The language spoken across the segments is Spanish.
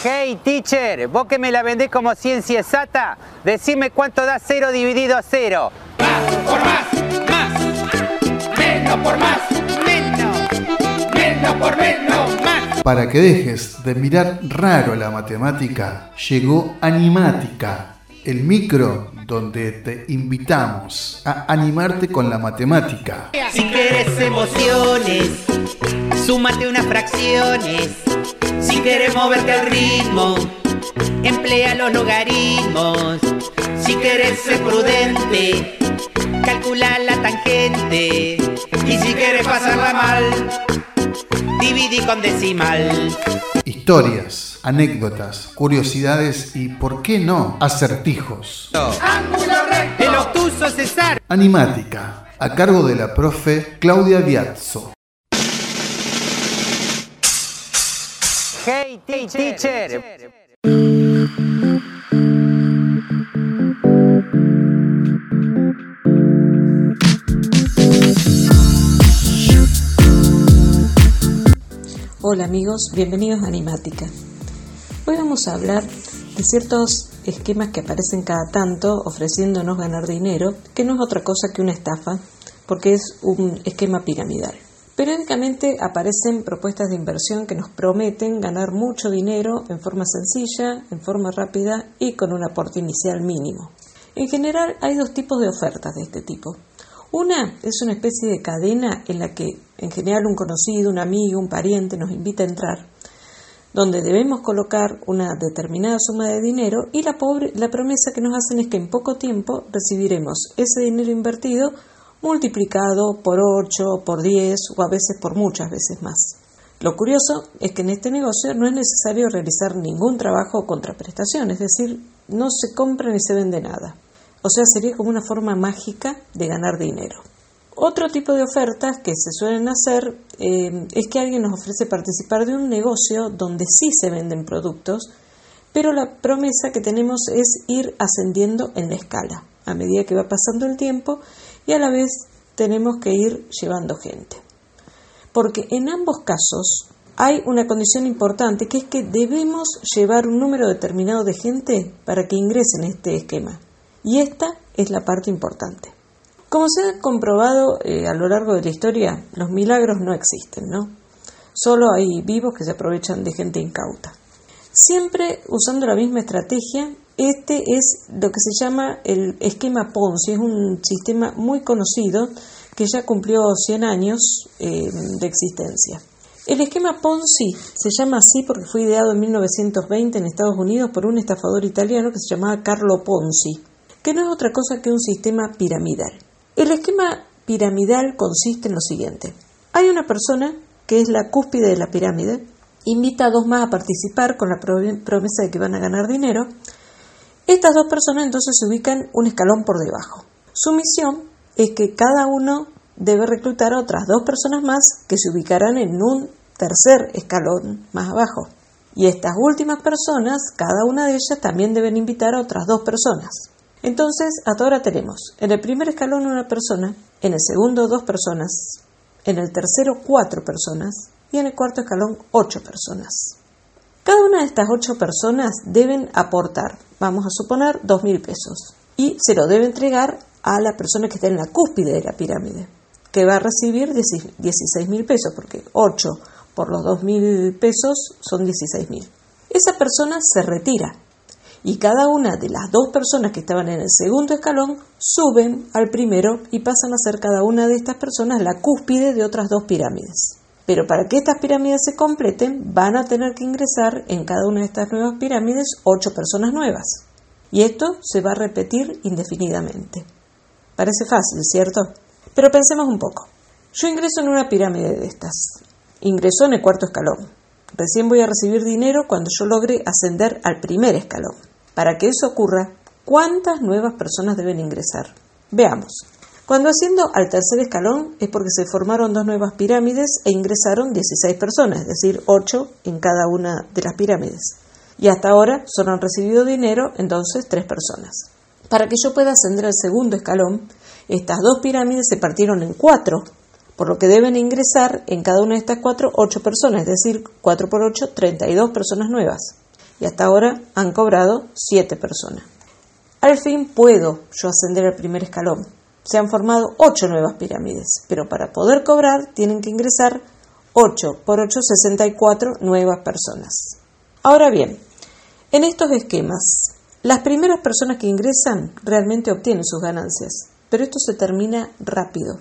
Hey teacher, vos que me la vendés como ciencia exacta, decime cuánto da cero dividido a cero. Más por más, más. Menos por más, menos. Menos por menos, más. Para que dejes de mirar raro la matemática, llegó Animática, el micro donde te invitamos a animarte con la matemática. Si quieres emociones, súmate unas fracciones. Si quieres moverte al ritmo, emplea los logaritmos. Si quieres ser prudente, calcula la tangente. Y si quieres pasarla mal, dividí con decimal. Historias, anécdotas, curiosidades y, ¿por qué no?, acertijos. Ángulo recto. El obtuso César. Animática, a cargo de la profe Claudia Biazzo. Hey teacher. Hola amigos, bienvenidos a Animática. Hoy hablar de ciertos esquemas que aparecen cada tanto ofreciéndonos ganar dinero, que no es otra cosa que una estafa, porque es un esquema piramidal. Periódicamente aparecen propuestas de inversión que nos prometen ganar mucho dinero en forma sencilla, en forma rápida y con un aporte inicial mínimo. En general hay dos tipos de ofertas de este tipo. Una es una especie de cadena en la que en general un conocido, un amigo, un pariente nos invita a entrar, donde debemos colocar una determinada suma de dinero y la, pobre- la promesa que nos hacen es que en poco tiempo recibiremos ese dinero invertido multiplicado por 8, por 10 o a veces por muchas veces más. Lo curioso es que en este negocio no es necesario realizar ningún trabajo o contraprestación, es decir, no se compra ni se vende nada. O sea, sería como una forma mágica de ganar dinero. Otro tipo de ofertas que se suelen hacer eh, es que alguien nos ofrece participar de un negocio donde sí se venden productos, pero la promesa que tenemos es ir ascendiendo en la escala a medida que va pasando el tiempo y a la vez tenemos que ir llevando gente. Porque en ambos casos hay una condición importante que es que debemos llevar un número determinado de gente para que ingresen en este esquema. Y esta es la parte importante. Como se ha comprobado eh, a lo largo de la historia, los milagros no existen, ¿no? Solo hay vivos que se aprovechan de gente incauta. Siempre usando la misma estrategia, este es lo que se llama el esquema Ponzi, es un sistema muy conocido que ya cumplió 100 años eh, de existencia. El esquema Ponzi se llama así porque fue ideado en 1920 en Estados Unidos por un estafador italiano que se llamaba Carlo Ponzi, que no es otra cosa que un sistema piramidal. El esquema piramidal consiste en lo siguiente. Hay una persona que es la cúspide de la pirámide, invita a dos más a participar con la pro- promesa de que van a ganar dinero. Estas dos personas entonces se ubican un escalón por debajo. Su misión es que cada uno debe reclutar a otras dos personas más que se ubicarán en un tercer escalón más abajo. Y estas últimas personas, cada una de ellas, también deben invitar a otras dos personas. Entonces, hasta ahora tenemos en el primer escalón una persona, en el segundo dos personas, en el tercero cuatro personas y en el cuarto escalón ocho personas. Cada una de estas ocho personas deben aportar, vamos a suponer, dos mil pesos y se lo debe entregar a la persona que está en la cúspide de la pirámide, que va a recibir dieciséis mil pesos, porque ocho por los dos mil pesos son dieciséis mil. Esa persona se retira y cada una de las dos personas que estaban en el segundo escalón suben al primero y pasan a ser cada una de estas personas la cúspide de otras dos pirámides. Pero para que estas pirámides se completen, van a tener que ingresar en cada una de estas nuevas pirámides ocho personas nuevas. Y esto se va a repetir indefinidamente. Parece fácil, ¿cierto? Pero pensemos un poco. Yo ingreso en una pirámide de estas. Ingreso en el cuarto escalón. Recién voy a recibir dinero cuando yo logre ascender al primer escalón. Para que eso ocurra, ¿cuántas nuevas personas deben ingresar? Veamos. Cuando asciendo al tercer escalón es porque se formaron dos nuevas pirámides e ingresaron 16 personas, es decir, 8 en cada una de las pirámides. Y hasta ahora solo han recibido dinero entonces tres personas. Para que yo pueda ascender al segundo escalón, estas dos pirámides se partieron en cuatro, por lo que deben ingresar en cada una de estas cuatro ocho personas, es decir, 4 por 8, 32 personas nuevas. Y hasta ahora han cobrado 7 personas. Al fin puedo yo ascender al primer escalón. Se han formado 8 nuevas pirámides, pero para poder cobrar tienen que ingresar 8 por 8, 64 nuevas personas. Ahora bien, en estos esquemas, las primeras personas que ingresan realmente obtienen sus ganancias, pero esto se termina rápido.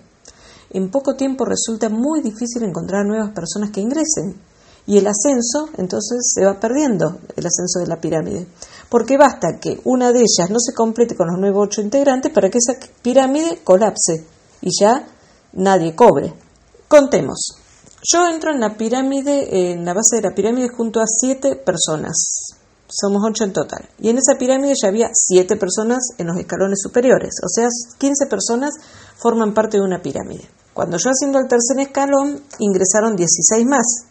En poco tiempo resulta muy difícil encontrar nuevas personas que ingresen y el ascenso entonces se va perdiendo, el ascenso de la pirámide, porque basta que una de ellas no se complete con los nuevos ocho integrantes para que esa pirámide colapse y ya nadie cobre. Contemos. Yo entro en la pirámide, en la base de la pirámide junto a siete personas. Somos ocho en total. Y en esa pirámide ya había siete personas en los escalones superiores. O sea, 15 personas forman parte de una pirámide. Cuando yo haciendo el tercer escalón, ingresaron 16 más.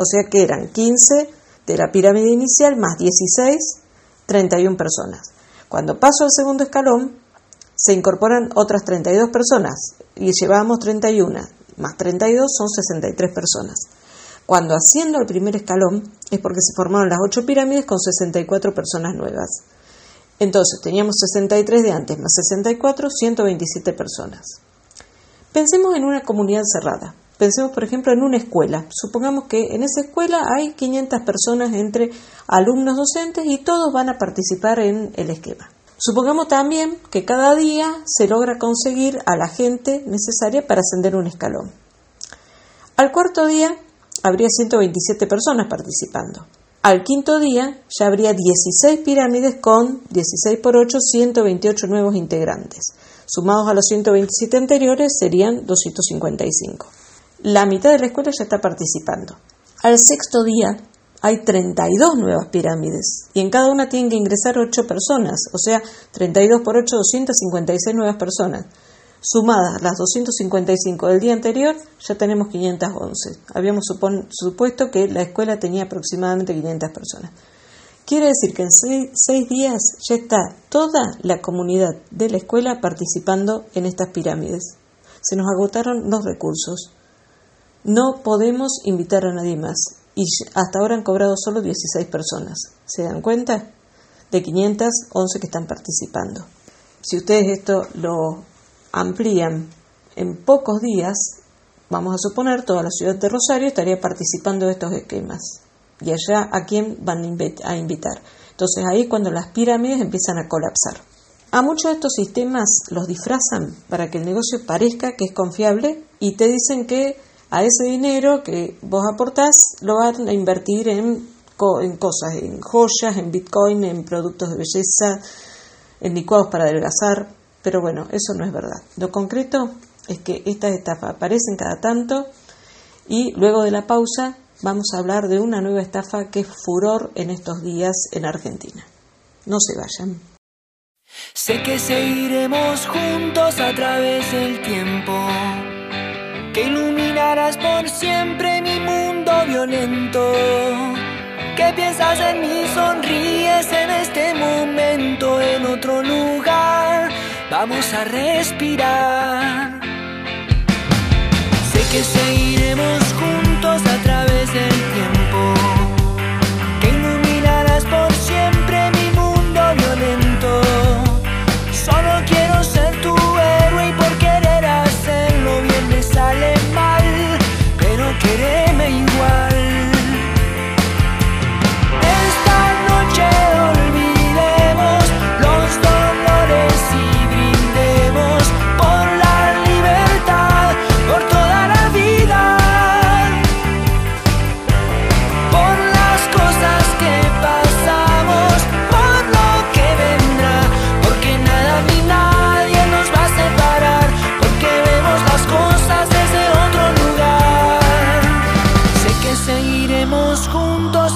O sea que eran 15 de la pirámide inicial más 16, 31 personas. Cuando paso al segundo escalón, se incorporan otras 32 personas y llevamos 31 más 32 son 63 personas. Cuando asciendo al primer escalón es porque se formaron las 8 pirámides con 64 personas nuevas. Entonces teníamos 63 de antes más 64, 127 personas. Pensemos en una comunidad cerrada. Pensemos, por ejemplo, en una escuela. Supongamos que en esa escuela hay 500 personas entre alumnos docentes y todos van a participar en el esquema. Supongamos también que cada día se logra conseguir a la gente necesaria para ascender un escalón. Al cuarto día habría 127 personas participando. Al quinto día ya habría 16 pirámides con 16 por 8, 128 nuevos integrantes. Sumados a los 127 anteriores serían 255. La mitad de la escuela ya está participando. Al sexto día hay 32 nuevas pirámides y en cada una tienen que ingresar 8 personas, o sea, 32 por 8, 256 nuevas personas. Sumadas las 255 del día anterior, ya tenemos 511. Habíamos supuesto que la escuela tenía aproximadamente 500 personas. Quiere decir que en seis, días ya está toda la comunidad de la escuela participando en estas pirámides. Se nos agotaron los recursos. No podemos invitar a nadie más y hasta ahora han cobrado solo 16 personas. ¿Se dan cuenta? De 511 que están participando. Si ustedes esto lo amplían en pocos días, vamos a suponer, toda la ciudad de Rosario estaría participando de estos esquemas. Y allá a quién van a invitar. Entonces ahí cuando las pirámides empiezan a colapsar. A muchos de estos sistemas los disfrazan para que el negocio parezca que es confiable y te dicen que a ese dinero que vos aportás lo van a invertir en, en cosas, en joyas, en bitcoin, en productos de belleza, en licuados para adelgazar, pero bueno, eso no es verdad. Lo concreto es que estas estafas aparecen cada tanto y luego de la pausa vamos a hablar de una nueva estafa que es furor en estos días en Argentina. No se vayan. Sé que seguiremos juntos a través del tiempo que iluminarás por siempre mi mundo violento. ¿Qué piensas en mí? Sonríes en este momento, en otro lugar. Vamos a respirar. Sé que seguiremos juntos a través del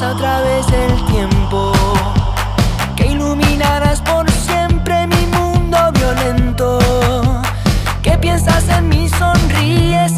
a través del tiempo, que iluminarás por siempre mi mundo violento. ¿Qué piensas en mí? Sonríes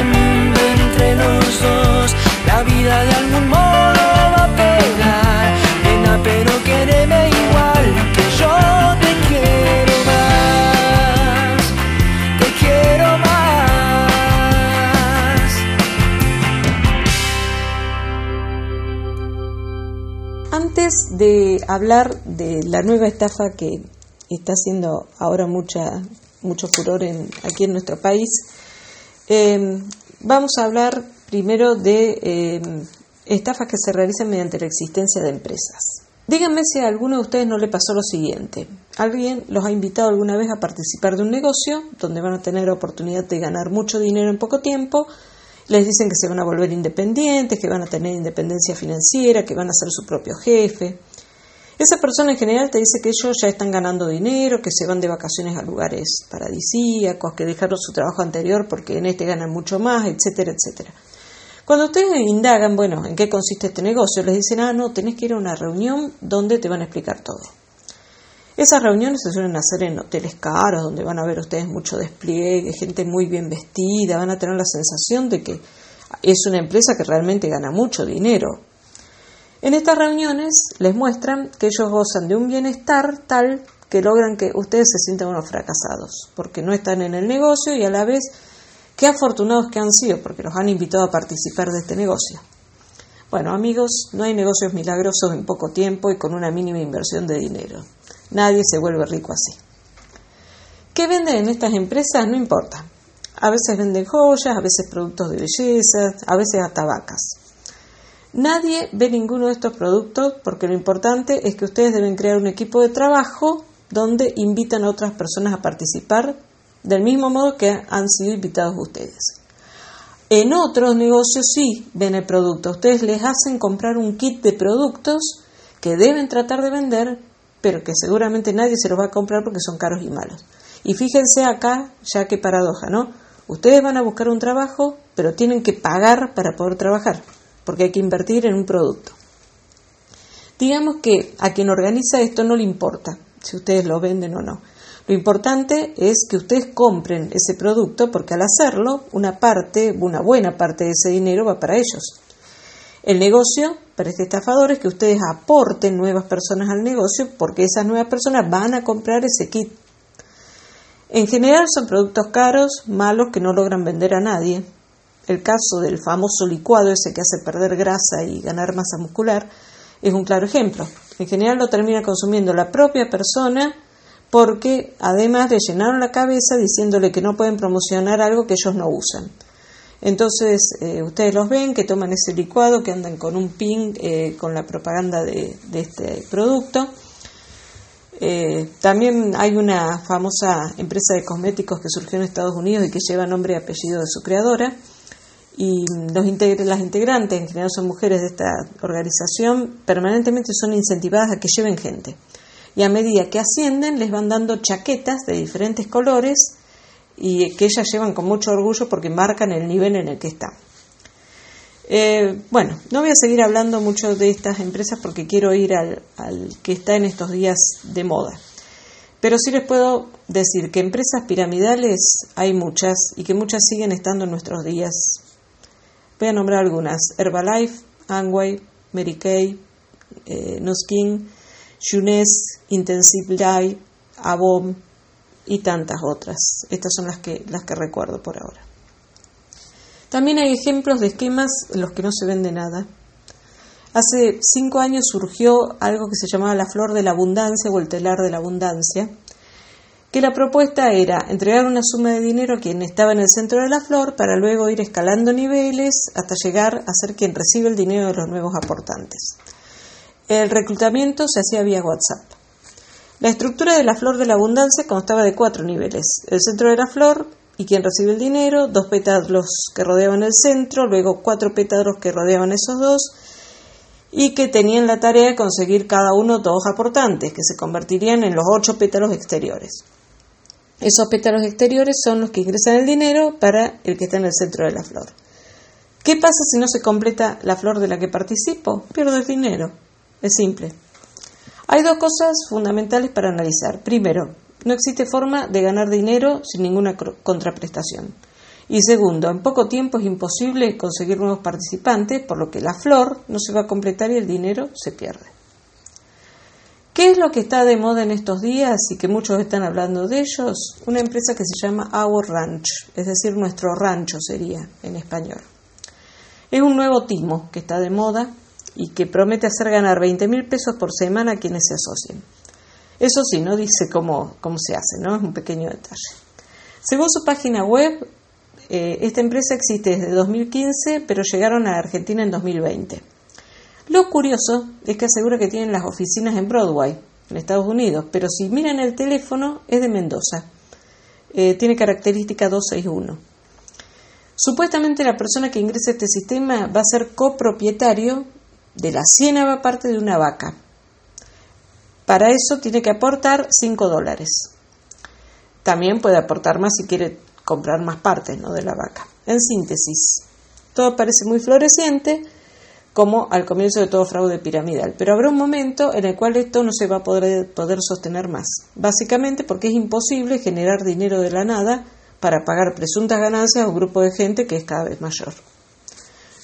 Entre los dos. La vida de algún modo va a pegar, nena, pero quererme igual. Que yo te quiero más, te quiero más. Antes de hablar de la nueva estafa que está haciendo ahora mucha, mucho furor en, aquí en nuestro país, eh, vamos a hablar primero de eh, estafas que se realizan mediante la existencia de empresas. Díganme si a alguno de ustedes no le pasó lo siguiente. Alguien los ha invitado alguna vez a participar de un negocio donde van a tener oportunidad de ganar mucho dinero en poco tiempo. Les dicen que se van a volver independientes, que van a tener independencia financiera, que van a ser su propio jefe. Esa persona en general te dice que ellos ya están ganando dinero, que se van de vacaciones a lugares paradisíacos, que dejaron su trabajo anterior porque en este ganan mucho más, etcétera, etcétera. Cuando ustedes indagan, bueno, en qué consiste este negocio, les dicen, ah, no, tenés que ir a una reunión donde te van a explicar todo. Esas reuniones se suelen hacer en hoteles caros, donde van a ver ustedes mucho despliegue, gente muy bien vestida, van a tener la sensación de que es una empresa que realmente gana mucho dinero. En estas reuniones les muestran que ellos gozan de un bienestar tal que logran que ustedes se sientan unos fracasados, porque no están en el negocio y a la vez qué afortunados que han sido, porque los han invitado a participar de este negocio. Bueno, amigos, no hay negocios milagrosos en poco tiempo y con una mínima inversión de dinero. Nadie se vuelve rico así. ¿Qué venden en estas empresas? No importa. A veces venden joyas, a veces productos de belleza, a veces hasta vacas. Nadie ve ninguno de estos productos porque lo importante es que ustedes deben crear un equipo de trabajo donde invitan a otras personas a participar del mismo modo que han sido invitados ustedes. En otros negocios sí ven el producto. Ustedes les hacen comprar un kit de productos que deben tratar de vender, pero que seguramente nadie se los va a comprar porque son caros y malos. Y fíjense acá, ya que paradoja, ¿no? Ustedes van a buscar un trabajo, pero tienen que pagar para poder trabajar, porque hay que invertir en un producto. Digamos que a quien organiza esto no le importa si ustedes lo venden o no. Lo importante es que ustedes compren ese producto porque al hacerlo, una parte, una buena parte de ese dinero va para ellos. El negocio para este estafador es que ustedes aporten nuevas personas al negocio porque esas nuevas personas van a comprar ese kit. En general son productos caros, malos, que no logran vender a nadie. El caso del famoso licuado ese que hace perder grasa y ganar masa muscular es un claro ejemplo. En general lo termina consumiendo la propia persona porque además le llenaron la cabeza diciéndole que no pueden promocionar algo que ellos no usan. Entonces, eh, ustedes los ven que toman ese licuado, que andan con un pin eh, con la propaganda de, este producto. Eh, también hay una famosa empresa de cosméticos que surgió en Estados Unidos y que lleva nombre y apellido de su creadora. Y los las integrantes, en general son mujeres de esta organización, permanentemente son incentivadas a que lleven gente y a medida que ascienden les van dando chaquetas de diferentes colores y que ellas llevan con mucho orgullo porque marcan el nivel en el que están. Eh, bueno, no voy a seguir hablando mucho de estas empresas porque quiero ir al que está en estos días de moda. Pero sí les puedo decir que empresas piramidales hay muchas y que muchas siguen estando en nuestros días. Voy a nombrar algunas: Herbalife, Amway, Mary Kay, eh, Nuskin, Younes, Intensive Life, Avon y tantas otras. Estas son las que, las que recuerdo por ahora. También hay ejemplos de esquemas en los que no se vende nada. Hace cinco años surgió algo que se llamaba la flor de la abundancia o el telar de la abundancia, que la propuesta era entregar una suma de dinero a quien estaba en el centro de la flor para luego ir escalando niveles hasta llegar a ser quien recibe el dinero de los nuevos aportantes. El reclutamiento se hacía vía WhatsApp. La estructura de la flor de la abundancia constaba de cuatro niveles. El centro de la flor y quien recibe el dinero, dos pétalos que rodeaban el centro, luego cuatro pétalos que rodeaban esos dos, y que tenían la tarea de conseguir cada uno dos aportantes, que se convertirían en los ocho pétalos exteriores. Esos pétalos exteriores son los que ingresan el dinero para el que está en el centro de la flor. ¿Qué pasa si no se completa la flor de la que participo? Pierdo el dinero. Es simple. Hay dos cosas fundamentales para analizar. Primero, no existe forma de ganar dinero sin ninguna contraprestación. Y segundo, en poco tiempo es imposible conseguir nuevos participantes, por lo que la flor no se va a completar y el dinero se pierde. ¿Qué es lo que está de moda en estos días y que muchos están hablando de ellos? Una empresa que se llama Our Ranch, es decir, nuestro rancho sería en español. Es un nuevo timo que está de moda y que promete hacer ganar 20 mil pesos por semana a quienes se asocien. Eso sí, no dice cómo, cómo se hace, ¿no? Es un pequeño detalle. Según su página web, eh, esta empresa existe desde 2015, pero llegaron a Argentina en 2020. Lo curioso es que asegura que tienen las oficinas en Broadway, en Estados Unidos, pero si miran el teléfono es de Mendoza. Eh, tiene característica 261. Supuestamente la persona que ingrese a este sistema va a ser copropietario de la ciénaga parte de una vaca. Para eso tiene que aportar 5 dólares. También puede aportar más si quiere comprar más partes de la vaca. En síntesis, todo parece muy floreciente, como al comienzo de todo fraude piramidal. Pero habrá un momento en el cual esto no se va a poder, sostener más. Básicamente porque es imposible generar dinero de la nada para pagar presuntas ganancias a un grupo de gente que es cada vez mayor.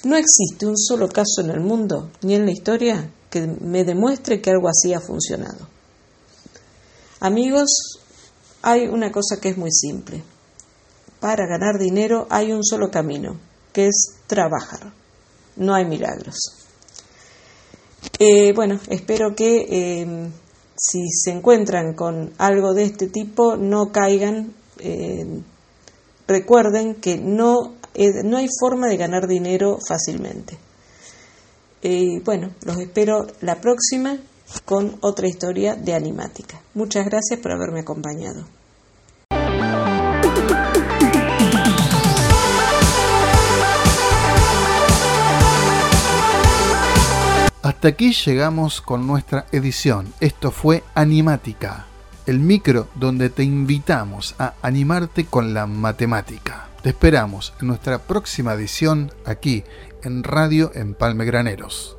No existe un solo caso en el mundo, ni en la historia, que me demuestre que algo así ha funcionado. Amigos, hay una cosa que es muy simple. Para ganar dinero hay un solo camino, que es trabajar. No hay milagros. Eh, bueno, espero que eh, si se encuentran con algo de este tipo no caigan. Eh, recuerden que no no hay forma de ganar dinero fácilmente. Bueno, los espero la próxima con otra historia de animática. Muchas gracias por haberme acompañado. Hasta aquí llegamos con nuestra edición. Esto fue Animática, el micro donde te invitamos a animarte con la matemática. Te esperamos en nuestra próxima edición aquí en Radio Empalme Graneros.